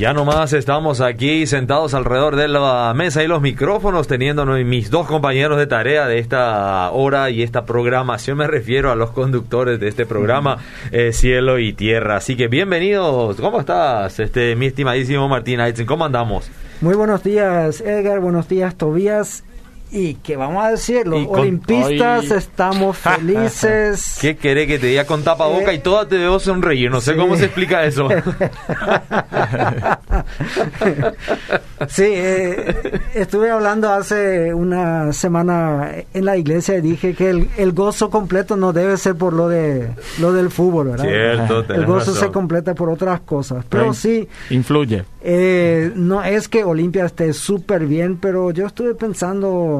ya nomás estamos aquí sentados alrededor de la mesa y los micrófonos, teniendo mis dos compañeros de tarea de esta hora y esta programación. Me refiero a los conductores de este programa, eh, Cielo y Tierra. Así que bienvenidos. ¿Cómo estás, este, mi estimadísimo Martín Aitzen? ¿Cómo andamos? Muy buenos días, Edgar. Buenos días, Tobías. Y que vamos a decir, los olimpistas estamos felices. ¿Qué querés que te diga con tapaboca boca y eh, toda te veo sonreír? No sé cómo se explica eso. sí, eh, estuve hablando hace una semana en la iglesia y dije que el, gozo completo no debe ser por lo de lo del fútbol, ¿verdad? Cierto, el gozo se completa por otras cosas. Pero sí. Influye. Eh, no es que Olimpia esté súper bien, pero yo estuve pensando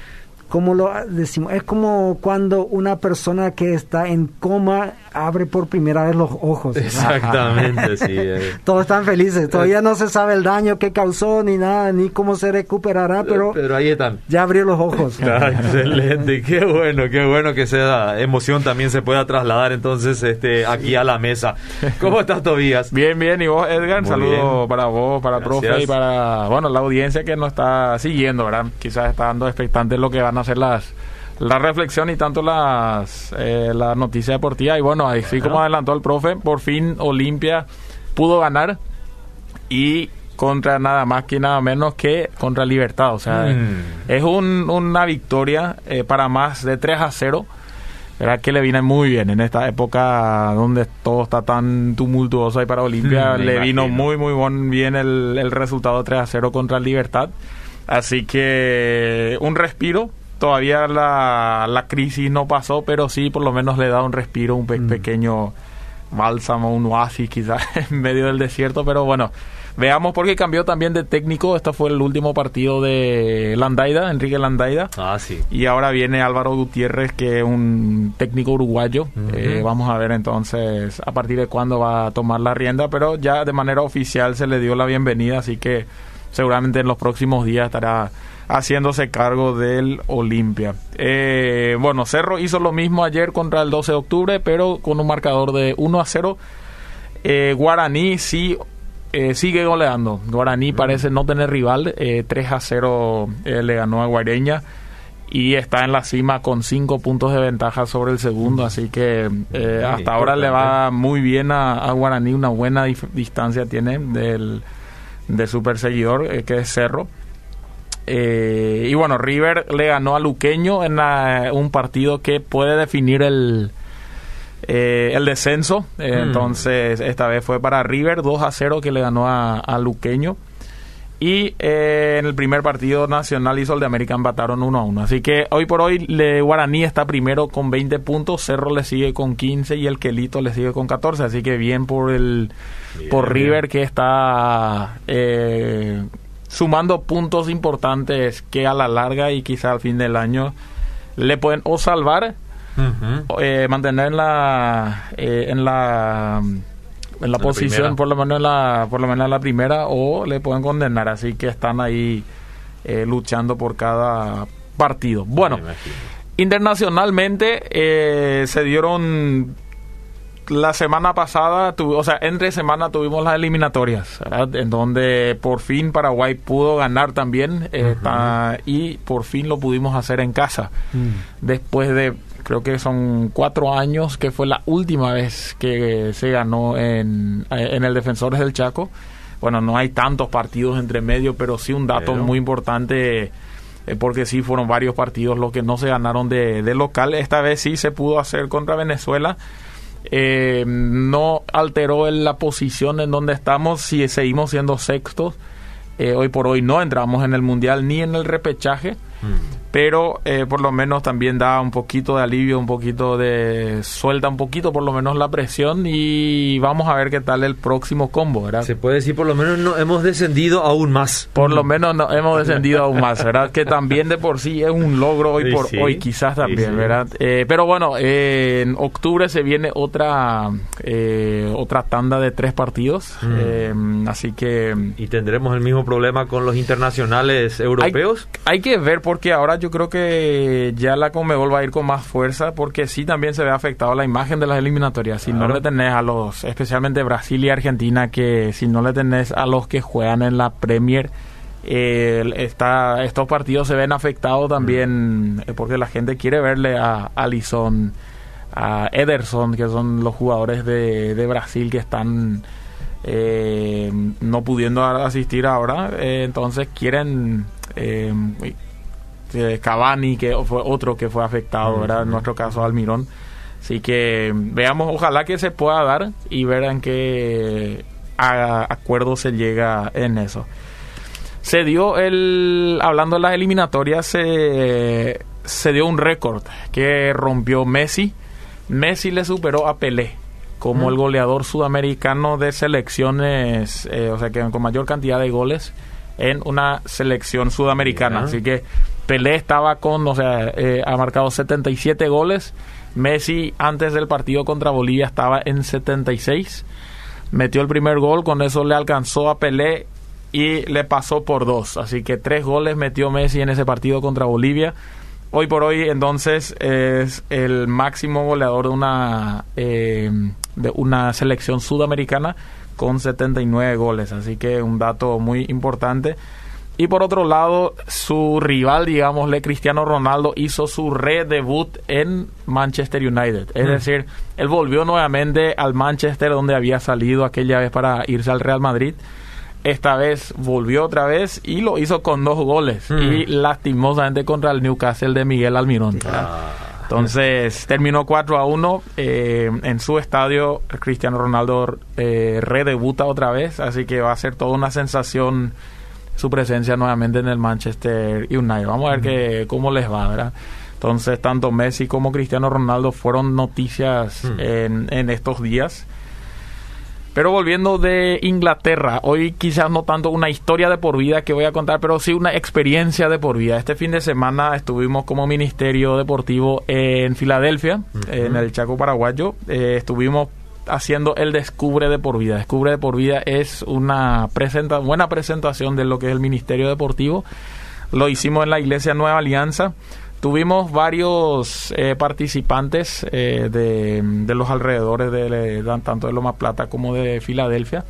como lo decimos, es como cuando una persona que está en coma abre por primera vez los ojos. Exactamente, sí. Eh. Todos están felices, todavía no se sabe el daño que causó ni nada, ni cómo se recuperará, pero, pero ahí están. Ya abrió los ojos. excelente, qué bueno, qué bueno que esa emoción también se pueda trasladar entonces este aquí a la mesa. ¿Cómo estás, Tobías? Bien, bien, y vos, Edgar, saludo para vos, para profe y para, bueno, la audiencia que nos está siguiendo, ¿verdad? Quizás está dando expectantes lo que van a hacer las la reflexión y tanto las eh, la noticia deportiva. Y bueno así como adelantó el profe por fin Olimpia pudo ganar y contra nada más que nada menos que contra Libertad. O sea mm. es un, una victoria eh, para más de 3 a 0 Era que le viene muy bien en esta época donde todo está tan tumultuoso y para Olimpia. Le vino muy muy bien el, el resultado 3 a 0 contra Libertad. Así que un respiro todavía la, la, crisis no pasó, pero sí por lo menos le da un respiro, un mm. pequeño bálsamo, un oasis quizás en medio del desierto, pero bueno, veamos porque cambió también de técnico, este fue el último partido de Landaida, Enrique Landaida. Ah, sí. Y ahora viene Álvaro Gutiérrez, que es un técnico uruguayo. Eh, vamos a ver entonces a partir de cuándo va a tomar la rienda, pero ya de manera oficial se le dio la bienvenida, así que seguramente en los próximos días estará haciéndose cargo del Olimpia. Eh, bueno, Cerro hizo lo mismo ayer contra el 12 de octubre, pero con un marcador de 1 a 0. Eh, Guaraní sí eh, sigue goleando. Guaraní parece no tener rival. 3 a 0 le ganó a Guareña y está en la cima con 5 puntos de ventaja sobre el segundo. Así que hasta ahora le va muy bien a, Guaraní. Una buena distancia tiene del, de su perseguidor, que es Cerro. Eh, y bueno, River le ganó a Luqueño en un partido que puede definir el, eh, el descenso. Eh, hmm. Entonces, esta vez fue para River 2 a 0 que le ganó a, Luqueño. Y en el primer partido Nacional y Sol de América empataron 1 a 1. Así que hoy por hoy le, Guaraní está primero con 20 puntos, Cerro le sigue con 15 y el Quelito le sigue con 14. Así que bien por el por River que está sumando puntos importantes que a la larga y quizá al fin del año le pueden o salvar eh, mantener en la eh, en la en la, posición por lo menos en la por lo menos en la primera o le pueden condenar. Así que están ahí eh, luchando por cada partido. Bueno internacionalmente se dieron la semana pasada, o sea, entre semana tuvimos las eliminatorias, En donde por fin Paraguay pudo ganar también y por fin lo pudimos hacer en casa. Mm. Después de, creo que son cuatro años, que fue la última vez que se ganó en, en el Defensores del Chaco. Bueno, no hay tantos partidos entre medio, pero sí un dato muy importante eh, porque sí fueron varios partidos los que no se ganaron de, de, local. Esta vez sí se pudo hacer contra Venezuela eh, no alteró la posición en donde estamos si seguimos siendo sextos. Eh, hoy por hoy no entramos en el mundial ni en el repechaje. Mm pero eh, por lo menos también da un poquito de alivio, un poquito de suelta un poquito por lo menos la presión y vamos a ver qué tal el próximo combo, ¿verdad? Se puede decir por lo menos no, hemos descendido aún más. Por lo menos no, hemos descendido aún más, ¿verdad? Que también de por sí es un logro hoy por hoy quizás también, ¿verdad? Eh, pero bueno, eh, en octubre se viene otra otra tanda de tres partidos, mm. así que y tendremos el mismo problema con los internacionales europeos. hay que ver porque ahora yo creo que ya la Conmebol va a ir con más fuerza porque sí también se ve afectado la imagen de las eliminatorias. Si no le tenés a los, especialmente Brasil y Argentina, que si no le tenés a los que juegan en la Premier, eh, está, estos partidos se ven afectados también mm. eh, porque la gente quiere verle a Alisson, a Ederson, que son los jugadores de, de Brasil que están eh, no pudiendo asistir ahora, eh, entonces quieren eh, Cavani, que fue otro que fue afectado, era en nuestro caso Almirón. Así que veamos, ojalá que se pueda dar y verán que a acuerdo se llega en eso. Se dio el, hablando de las eliminatorias, se, se dio un récord que rompió Messi. Messi le superó a Pelé como el goleador sudamericano de selecciones, eh, o sea que con mayor cantidad de goles en una selección sudamericana. Así que Pelé estaba con, o sea, eh, ha marcado 77 goles. Messi antes del partido contra Bolivia estaba en 76. Metió el primer gol, con eso le alcanzó a Pelé y le pasó por dos. Así que tres goles metió Messi en ese partido contra Bolivia. Hoy por hoy, entonces, es el máximo goleador de una, eh, de una selección sudamericana con 79 goles. Así que un dato muy importante. Y por otro lado, su rival, digámosle, Cristiano Ronaldo, hizo su redebut en Manchester United. Es mm. decir, él volvió nuevamente al Manchester donde había salido aquella vez para irse al Real Madrid esta vez volvió otra vez y lo hizo con dos goles hmm. y lastimosamente contra el Newcastle de Miguel Almirón. Ah. Entonces terminó 4 a 1 eh, en su estadio. Cristiano Ronaldo eh, redebuta otra vez, así que va a ser toda una sensación su presencia nuevamente en el Manchester United. Vamos a ver que, cómo les va, ¿verdad? Entonces, tanto Messi como Cristiano Ronaldo fueron noticias en, en estos días. Pero volviendo de Inglaterra, hoy quizás no tanto una historia de por vida que voy a contar, pero sí una experiencia de por vida. Este fin de semana estuvimos como Ministerio Deportivo en Filadelfia, en el Chaco Paraguayo. Eh, estuvimos haciendo el Descubre de por vida. Descubre de por vida es una buena presentación de lo que es el Ministerio Deportivo. Lo hicimos en la Iglesia Nueva Alianza. Tuvimos varios eh, participantes eh, de, los alrededores de, tanto de Loma Plata como de Filadelfia.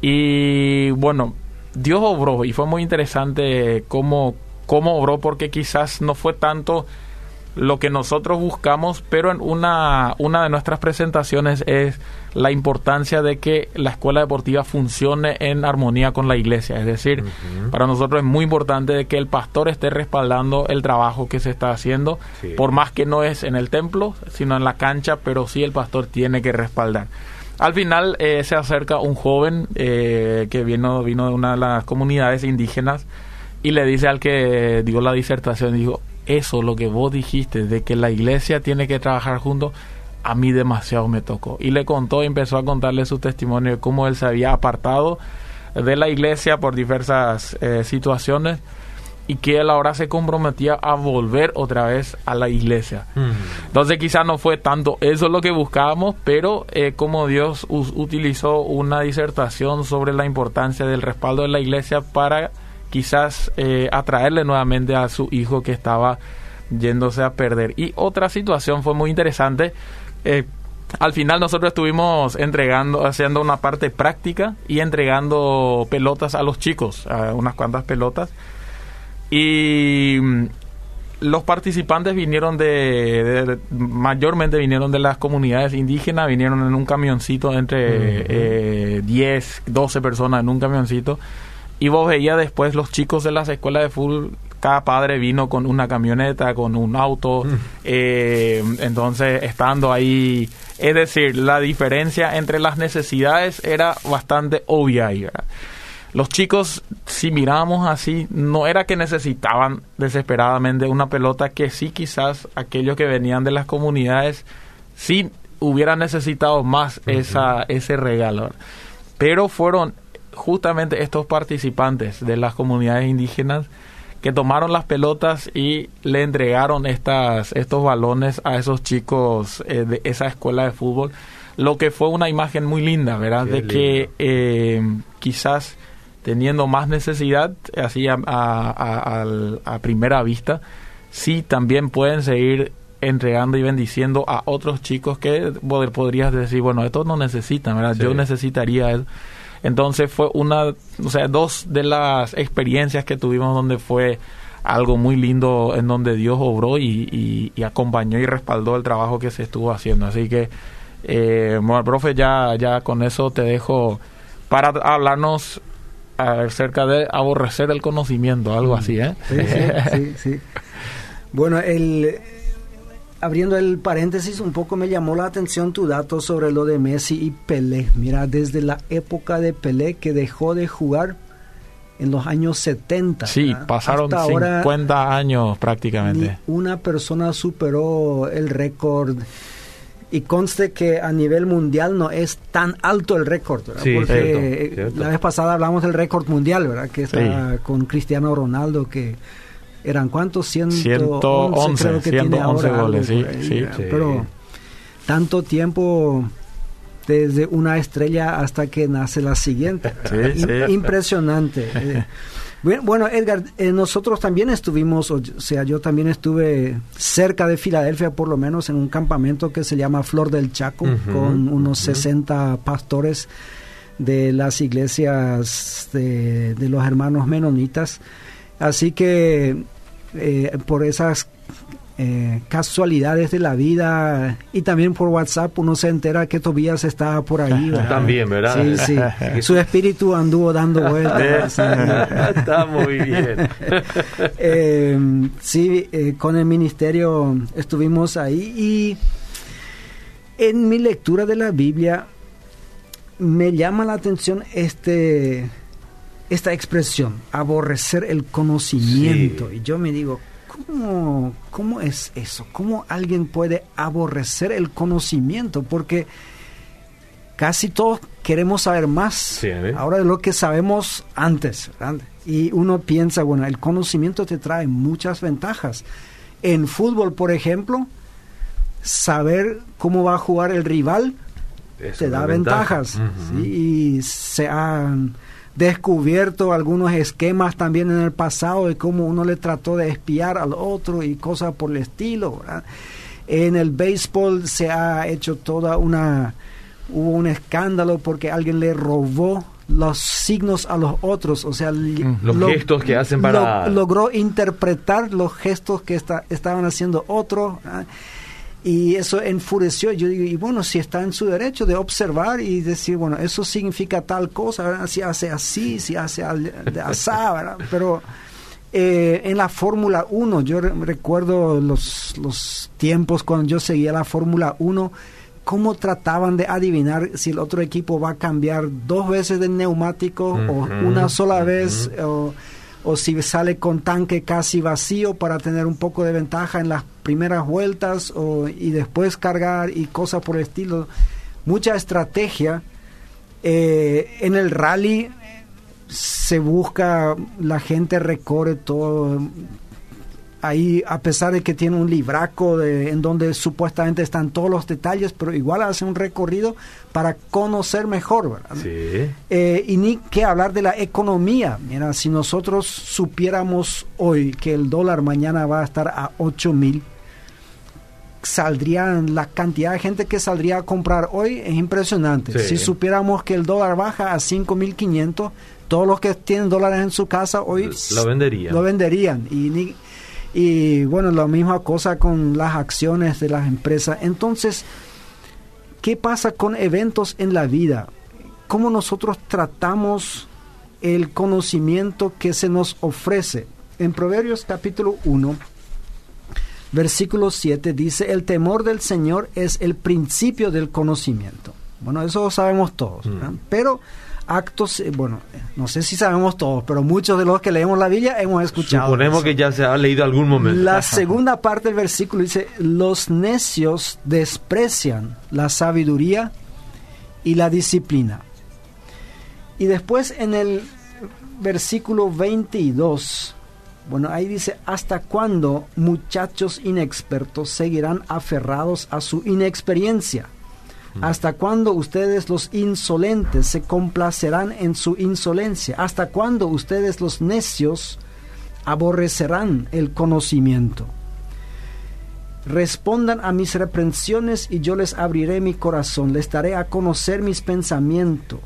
Y bueno, Dios obró y fue muy interesante cómo, cómo obró porque quizás no fue tanto lo que nosotros buscamos, pero en una, una de nuestras presentaciones es la importancia de que la escuela deportiva funcione en armonía con la iglesia. Es decir, para nosotros es muy importante de que el pastor esté respaldando el trabajo que se está haciendo, por más que no es en el templo, sino en la cancha, pero sí el pastor tiene que respaldar. Al final eh, se acerca un joven eh, que vino, vino de una de las comunidades indígenas y le dice al que dio la disertación, dijo, eso, lo que vos dijiste, de que la iglesia tiene que trabajar juntos, a mí demasiado me tocó. Y le contó y empezó a contarle su testimonio de cómo él se había apartado de la iglesia por diversas eh, situaciones y que él ahora se comprometía a volver otra vez a la iglesia. Mm. Entonces quizás no fue tanto eso lo que buscábamos, pero eh, como Dios utilizó una disertación sobre la importancia del respaldo de la iglesia para quizás eh, atraerle nuevamente a su hijo que estaba yéndose a perder. Y otra situación fue muy interesante. Eh, al final nosotros estuvimos entregando, haciendo una parte práctica y entregando pelotas a los chicos, unas cuantas pelotas. Y mm, los participantes vinieron de, mayormente vinieron de las comunidades indígenas, vinieron en un camioncito entre 10, 12 eh, personas en un camioncito y vos veías después los chicos de las escuelas de fútbol, cada padre vino con una camioneta, con un auto, mm. eh, entonces estando ahí, es decir, la diferencia entre las necesidades era bastante obvia ahí, Los chicos, si miramos así, no era que necesitaban desesperadamente una pelota, que sí quizás aquellos que venían de las comunidades sí hubieran necesitado más esa, ese regalo. Pero fueron justamente estos participantes de las comunidades indígenas que tomaron las pelotas y le entregaron estas, estos balones a esos chicos eh, de esa escuela de fútbol, lo que fue una imagen muy linda, ¿verdad? de que eh, quizás teniendo más necesidad, así a, a, primera vista, sí también pueden seguir entregando y bendiciendo a otros chicos que podrías decir, bueno, estos no necesitan, ¿verdad? Yo necesitaría Entonces fue una, o sea, dos de las experiencias que tuvimos donde fue algo muy lindo en donde Dios obró y, acompañó y respaldó el trabajo que se estuvo haciendo. Así que, eh, bueno, profe, ya, ya con eso te dejo para hablarnos acerca de aborrecer el conocimiento, algo así, ¿eh? Sí, sí, sí. Bueno, el, abriendo el paréntesis, un poco me llamó la atención tu dato sobre lo de Messi y Pelé. Mira, desde la época de Pelé que dejó de jugar en los años 70. Sí, pasaron 50 años prácticamente. una persona superó el récord. Y conste que a nivel mundial no es tan alto el récord, Porque la vez pasada hablamos del récord mundial, ¿verdad? Que está con Cristiano Ronaldo, que eran cuántos 111, creo que tiene ahora goles, sí, sí, pero tanto tiempo desde una estrella hasta que nace la siguiente. Impresionante. Eh, bueno, Edgar, eh, nosotros también estuvimos, o sea, yo también estuve cerca de Filadelfia, por lo menos en un campamento que se llama Flor del Chaco, con unos 60 pastores de las iglesias de, de, los hermanos menonitas. Así que eh, por esas eh, casualidades de la vida y también por WhatsApp uno se entera que Tobías está por ahí. También, ¿verdad? Sí, sí. Su espíritu anduvo dando vueltas. está muy bien. Eh, sí, con el ministerio estuvimos ahí y en mi lectura de la Biblia me llama la atención este esta expresión, aborrecer el conocimiento. Y yo me digo, ¿cómo, ¿cómo es eso? ¿Cómo alguien puede aborrecer el conocimiento? Porque casi todos queremos saber más ahora de lo que sabemos antes. Y uno piensa, bueno, el conocimiento te trae muchas ventajas. En fútbol, por ejemplo, saber cómo va a jugar el rival te da ventajas. Y se han descubierto algunos esquemas también en el pasado de cómo uno le trató de espiar al otro y cosas por el estilo. En el béisbol se ha hecho toda una... Hubo un escándalo porque alguien le robó los signos a los otros, o sea, los gestos que hacen para... logró interpretar los gestos que estaban haciendo otros. Y eso enfureció. Yo digo, y bueno, si está en su derecho de observar y decir, bueno, eso significa tal cosa, si hace así, si hace así, pero eh, en la Fórmula 1, yo recuerdo los, los tiempos cuando yo seguía la Fórmula 1, cómo trataban de adivinar si el otro equipo va a cambiar dos veces de neumático o una sola vez. O, o si sale con tanque casi vacío para tener un poco de ventaja en las primeras vueltas o, y después cargar y cosas por el estilo. Mucha estrategia. Eh, en el rally se busca, la gente recorre todo ahí a pesar de que tiene un libraco de, en donde supuestamente están todos los detalles, pero igual hace un recorrido para conocer mejor, ¿verdad? Sí. Eh, y ni que hablar de la economía. Mira, si nosotros supiéramos hoy que el dólar mañana va a estar a 8 mil, saldrían la cantidad de gente que saldría a comprar hoy es impresionante. Si supiéramos que el dólar baja a 5.500, todos los que tienen dólares en su casa hoy lo venderían. Lo venderían. Y ni, y bueno, la misma cosa con las acciones de las empresas. Entonces, ¿qué pasa con eventos en la vida? ¿Cómo nosotros tratamos el conocimiento que se nos ofrece? En Proverbios capítulo 1, versículo 7 dice, el temor del Señor es el principio del conocimiento. Bueno, eso sabemos todos, mm. pero actos, eh, bueno, no sé si sabemos todos, pero muchos de los que leemos la Biblia hemos escuchado. Suponemos que ya se ha leído algún momento. La segunda parte del versículo dice, los necios desprecian la sabiduría y la disciplina. Y después en el versículo 22, bueno, ahí dice, ¿hasta cuándo muchachos inexpertos seguirán aferrados a su inexperiencia? ¿Hasta cuándo ustedes los insolentes se complacerán en su insolencia? ¿Hasta cuándo ustedes los necios aborrecerán el conocimiento? Respondan a mis reprensiones y yo les abriré mi corazón, les daré a conocer mis pensamientos.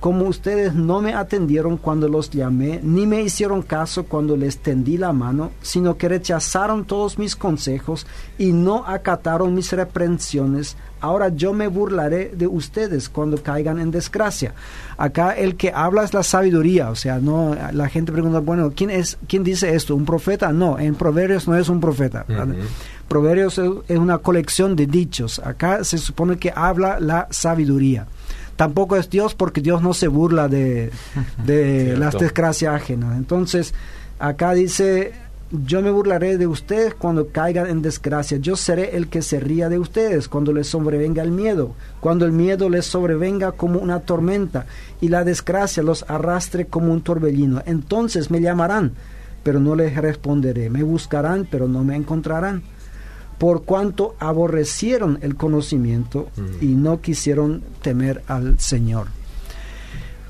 Como ustedes no me atendieron cuando los llamé, ni me hicieron caso cuando les tendí la mano, sino que rechazaron todos mis consejos y no acataron mis reprensiones, ahora yo me burlaré de ustedes cuando caigan en desgracia. Acá el que habla es la sabiduría, o sea, no la gente pregunta, bueno, ¿quién es quién dice esto? ¿Un profeta? No, en Proverbios no es un profeta. Proverbios es una colección de dichos. Acá se supone que habla la sabiduría tampoco es Dios porque Dios no se burla de, las desgracias ajenas. Entonces, acá dice, yo me burlaré de ustedes cuando caigan en desgracia. Yo seré el que se ría de ustedes cuando les sobrevenga el miedo, cuando el miedo les sobrevenga como una tormenta y la desgracia los arrastre como un torbellino. Entonces me llamarán, pero no les responderé. Me buscarán, pero no me encontrarán por cuanto aborrecieron el conocimiento y no quisieron temer al Señor.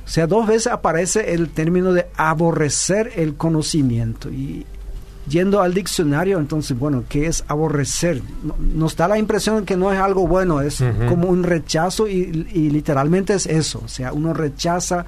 O sea, dos veces aparece el término de aborrecer el conocimiento. Y yendo al diccionario, entonces, bueno, ¿qué es aborrecer? Nos da la impresión que no es algo bueno, es como un rechazo y, literalmente es eso. O sea, uno rechaza,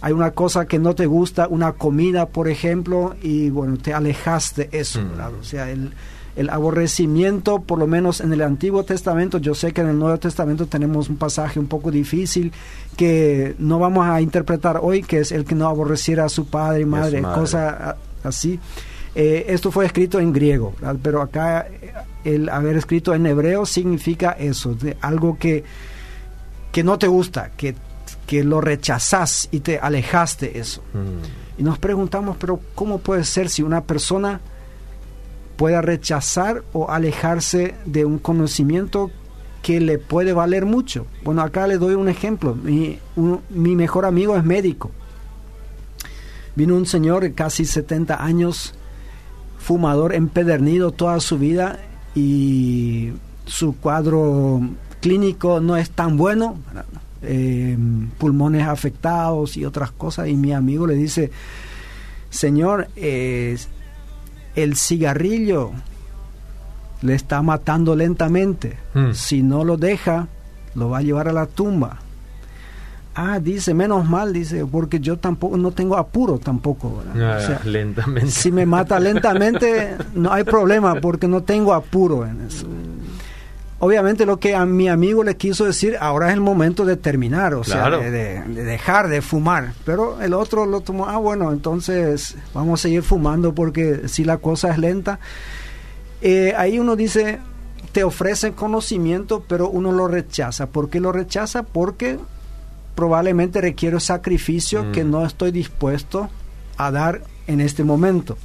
hay una cosa que no te gusta, una comida, por ejemplo, y bueno, te alejas de eso. O sea, el el aborrecimiento, por lo menos en el Antiguo Testamento, yo sé que en el Nuevo Testamento tenemos un pasaje un poco difícil que no vamos a interpretar hoy, que es el que no aborreciera a su padre y madre, cosa así. Eh, esto fue escrito en griego, pero acá eh, el haber escrito en hebreo significa eso, de algo que, que no te gusta, que, que lo rechazas y te alejaste de eso. Mm. Y nos preguntamos, pero ¿cómo puede ser si una persona pueda rechazar o alejarse de un conocimiento que le puede valer mucho. Bueno, acá le doy un ejemplo. Mi, mejor amigo es médico. Vino un señor de casi 70 años, fumador empedernido toda su vida y su cuadro clínico no es tan bueno, eh, pulmones afectados y otras cosas. Y mi amigo le dice, Señor, eh, el cigarrillo le está matando lentamente. Hmm. Si no lo deja, lo va a llevar a la tumba. Ah, dice, menos mal, dice, porque yo tampoco no tengo apuro tampoco. Ah, lentamente. Si me mata lentamente, no hay problema, porque no tengo apuro en eso obviamente lo que a mi amigo le quiso decir, ahora es el momento de terminar, o sea, de, dejar de fumar. Pero el otro lo tomó, ah, bueno, entonces vamos a seguir fumando porque si la cosa es lenta. Eh, ahí uno dice, te ofrecen conocimiento, pero uno lo rechaza. ¿Por qué lo rechaza? Porque probablemente requiere sacrificio que mm. no estoy dispuesto a dar en este momento.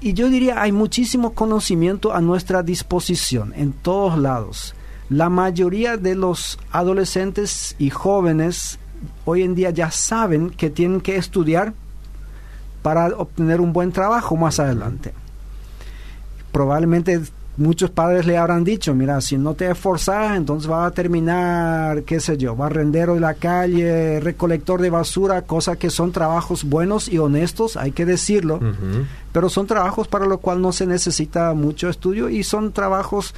Y yo diría, hay muchísimo conocimiento a nuestra disposición en todos lados. La mayoría de los adolescentes y jóvenes hoy en día ya saben que tienen que estudiar para obtener un buen trabajo más adelante. Probablemente muchos padres le habrán dicho, mira, si no te esforzas, entonces vas a terminar, qué sé yo, barrendero de la calle, recolector de basura, cosas que son trabajos buenos y honestos, hay que decirlo, pero son trabajos para los cuales no se necesita mucho estudio y son trabajos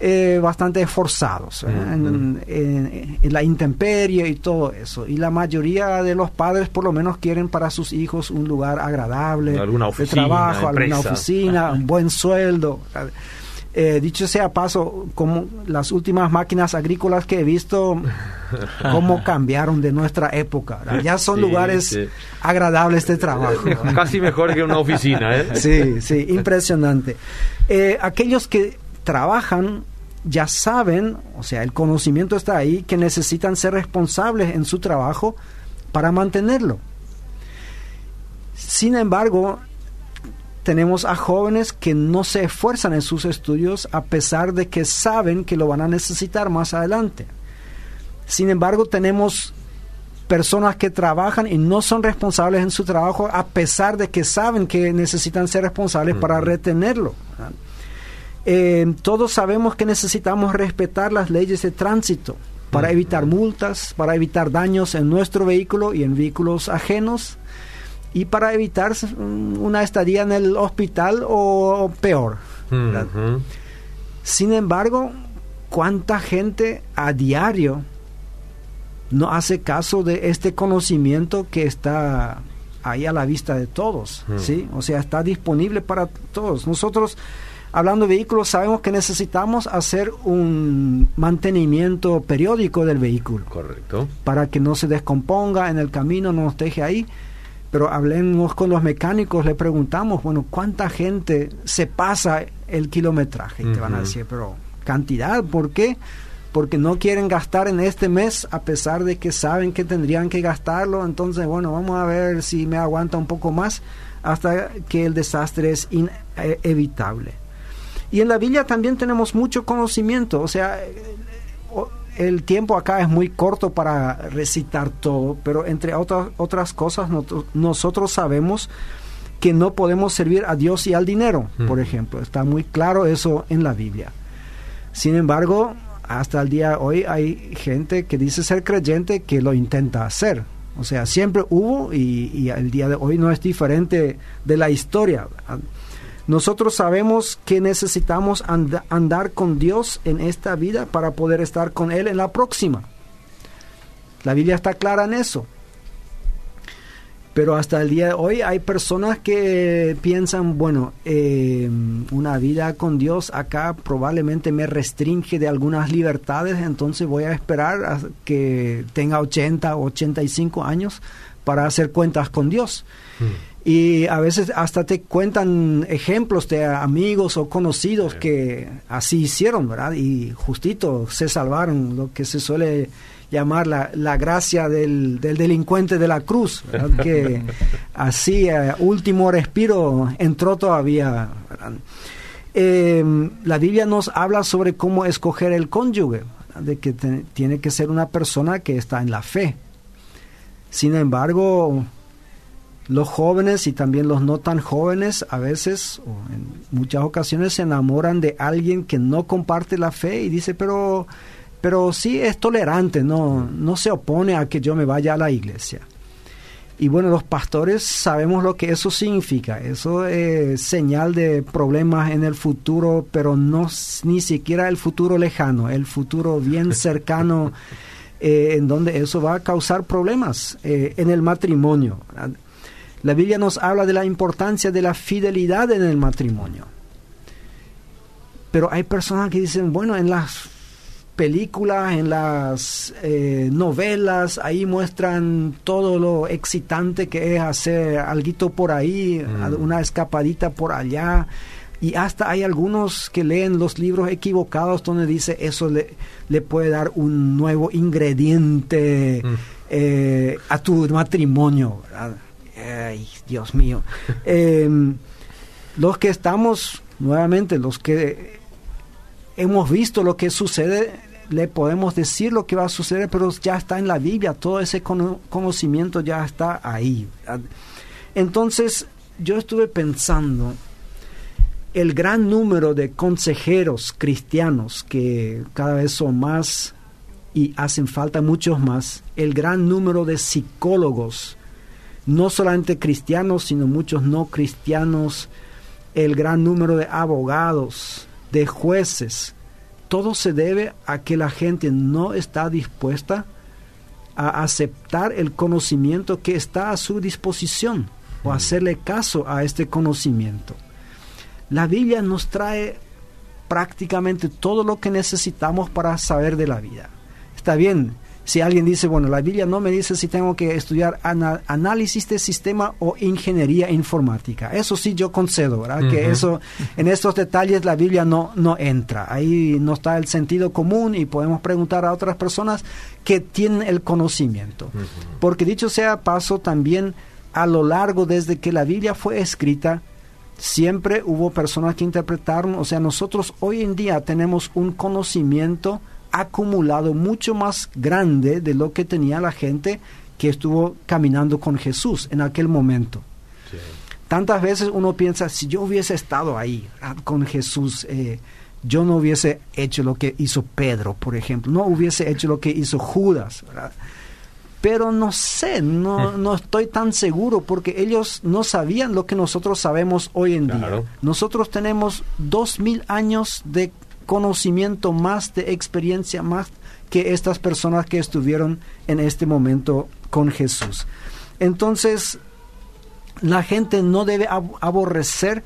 eh, bastante esforzados ¿eh? en, la intemperie y todo eso. Y la mayoría de los padres por lo menos quieren para sus hijos un lugar agradable de trabajo, alguna oficina, un buen sueldo. Eh, dicho sea paso, como las últimas máquinas agrícolas que he visto, cómo cambiaron de nuestra época. Ya son lugares agradables de trabajo. Casi mejor que una oficina. ¿eh? Sí, sí, impresionante. Eh, aquellos que trabajan ya saben, o sea, el conocimiento está ahí, que necesitan ser responsables en su trabajo para mantenerlo. Sin embargo, tenemos a jóvenes que no se esfuerzan en sus estudios a pesar de que saben que lo van a necesitar más adelante. Sin embargo, tenemos personas que trabajan y no son responsables en su trabajo a pesar de que saben que necesitan ser responsables para retenerlo. Eh, todos sabemos que necesitamos respetar las leyes de tránsito para evitar multas, para evitar daños en nuestro vehículo y en vehículos ajenos y para evitar una estadía en el hospital o peor. Sin embargo, ¿cuánta gente a diario no hace caso de este conocimiento que está ahí a la vista de todos? ¿sí? O sea, está disponible para todos. Nosotros, hablando de vehículos, sabemos que necesitamos hacer un mantenimiento periódico del vehículo Correcto. para que no se descomponga en el camino, no nos deje ahí. Pero hablemos con los mecánicos, le preguntamos, bueno, ¿cuánta gente se pasa el kilometraje? Y te van a decir, pero cantidad, ¿por qué? Porque no quieren gastar en este mes a pesar de que saben que tendrían que gastarlo. Entonces, bueno, vamos a ver si me aguanta un poco más hasta que el desastre es inevitable. Y en la villa también tenemos mucho conocimiento, o sea, o- el tiempo acá es muy corto para recitar todo, pero entre otras, otras cosas nosotros sabemos que no podemos servir a Dios y al dinero, por ejemplo. Está muy claro eso en la Biblia. Sin embargo, hasta el día de hoy hay gente que dice ser creyente que lo intenta hacer. O sea, siempre hubo y, y el día de hoy no es diferente de la historia. Nosotros sabemos que necesitamos and- andar con Dios en esta vida para poder estar con Él en la próxima. La Biblia está clara en eso. Pero hasta el día de hoy hay personas que piensan, bueno, eh, una vida con Dios acá probablemente me restringe de algunas libertades, entonces voy a esperar a que tenga 80 o 85 años para hacer cuentas con Dios. Y a veces hasta te cuentan ejemplos de amigos o conocidos que así hicieron, ¿verdad? Y justito se salvaron, lo que se suele llamar la, la gracia del, del delincuente de la cruz, ¿verdad? que así a último respiro entró todavía. Eh, la Biblia nos habla sobre cómo escoger el cónyuge, ¿verdad? de que te- tiene que ser una persona que está en la fe. Sin embargo, los jóvenes y también los no tan jóvenes a veces o en muchas ocasiones se enamoran de alguien que no comparte la fe y dice, pero pero sí es tolerante, no no se opone a que yo me vaya a la iglesia. Y bueno, los pastores sabemos lo que eso significa. Eso es señal de problemas en el futuro, pero no ni siquiera el futuro lejano, el futuro bien cercano, eh, en donde eso va a causar problemas eh, en el matrimonio. La Biblia nos habla de la importancia de la fidelidad en el matrimonio. Pero hay personas que dicen, bueno, en las películas, en las eh, novelas, ahí muestran todo lo excitante que es hacer algo por ahí, Mm. una escapadita por allá. Y hasta hay algunos que leen los libros equivocados donde dice eso le, le puede dar un nuevo ingrediente Mm. eh, a tu matrimonio. ¿verdad? Ay, Dios mío. Em, los que estamos, nuevamente, los que hemos visto lo que sucede, le podemos decir lo que va a suceder, pero ya está en la Biblia, todo ese cono- conocimiento ya está ahí. Entonces, yo estuve pensando, el gran número de consejeros cristianos, que cada vez son más y hacen falta muchos más, el gran número de psicólogos, no solamente cristianos, sino muchos no cristianos, el gran número de abogados, de jueces, todo se debe a que la gente no está dispuesta a aceptar el conocimiento que está a su disposición o hacerle caso a este conocimiento. La Biblia nos trae prácticamente todo lo que necesitamos para saber de la vida. Está bien, si alguien dice, bueno, la Biblia no me dice si tengo que estudiar ana- análisis de sistema o ingeniería informática. Eso sí yo concedo, ¿verdad? Que eso, en estos detalles la Biblia no, no entra. Ahí no está el sentido común y podemos preguntar a otras personas que tienen el conocimiento. Porque dicho sea paso, también a lo largo desde que la Biblia fue escrita, siempre hubo personas que interpretaron, o sea, nosotros hoy en día tenemos un conocimiento acumulado mucho más grande de lo que tenía la gente que estuvo caminando con Jesús en aquel momento. Sí. Tantas veces uno piensa, si yo hubiese estado ahí ¿verdad? con Jesús, eh, yo no hubiese hecho lo que hizo Pedro, por ejemplo, no hubiese hecho lo que hizo Judas, ¿verdad? Pero no sé, no, no estoy tan seguro porque ellos no sabían lo que nosotros sabemos hoy en Claro. día. Nosotros tenemos dos mil años de conocimiento, más de experiencia, más que estas personas que estuvieron en este momento con Jesús. Entonces, la gente no debe aborrecer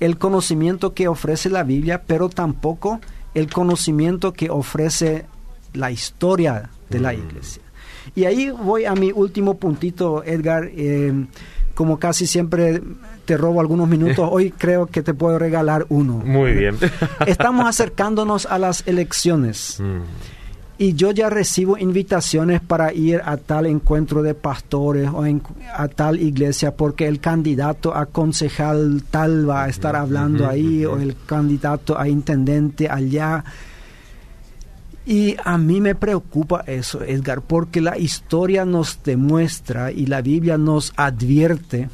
el conocimiento que ofrece la Biblia, pero tampoco el conocimiento que ofrece la historia de la mm. iglesia. Y ahí voy a mi último puntito, Edgar. Eh, como casi siempre te robo algunos minutos, hoy creo que te puedo regalar uno. Muy bien. Estamos acercándonos a las elecciones. Mm. Y yo ya recibo invitaciones para ir a tal encuentro de pastores o a tal iglesia porque el candidato a concejal tal va a estar hablando ahí o el candidato a intendente allá. Y a mí me preocupa eso, Edgar, porque la historia nos demuestra y la Biblia nos advierte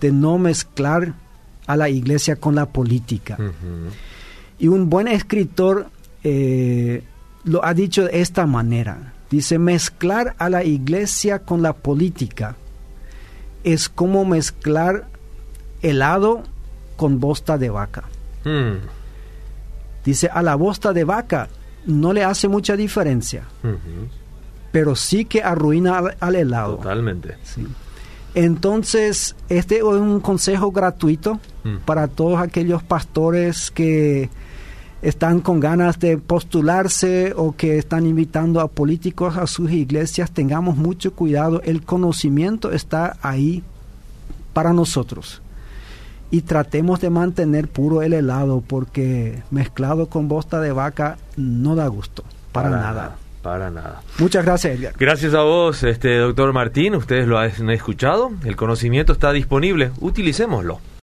de no mezclar a la iglesia con la política. Y un buen escritor eh, lo ha dicho de esta manera. Dice, mezclar a la iglesia con la política es como mezclar helado con bosta de vaca. Hmm. Dice, a la bosta de vaca no le hace mucha diferencia, pero sí que arruina al, helado. Totalmente. Entonces, este es un consejo gratuito hmm. para todos aquellos pastores que están con ganas de postularse o que están invitando a políticos a sus iglesias, tengamos mucho cuidado. El conocimiento está ahí para nosotros. Y tratemos de mantener puro el helado porque mezclado con bosta de vaca no da gusto, para, nada. Para nada. Muchas gracias, Edgar. Gracias a vos, este doctor Martín. Ustedes lo han escuchado. El conocimiento está disponible. Utilicémoslo.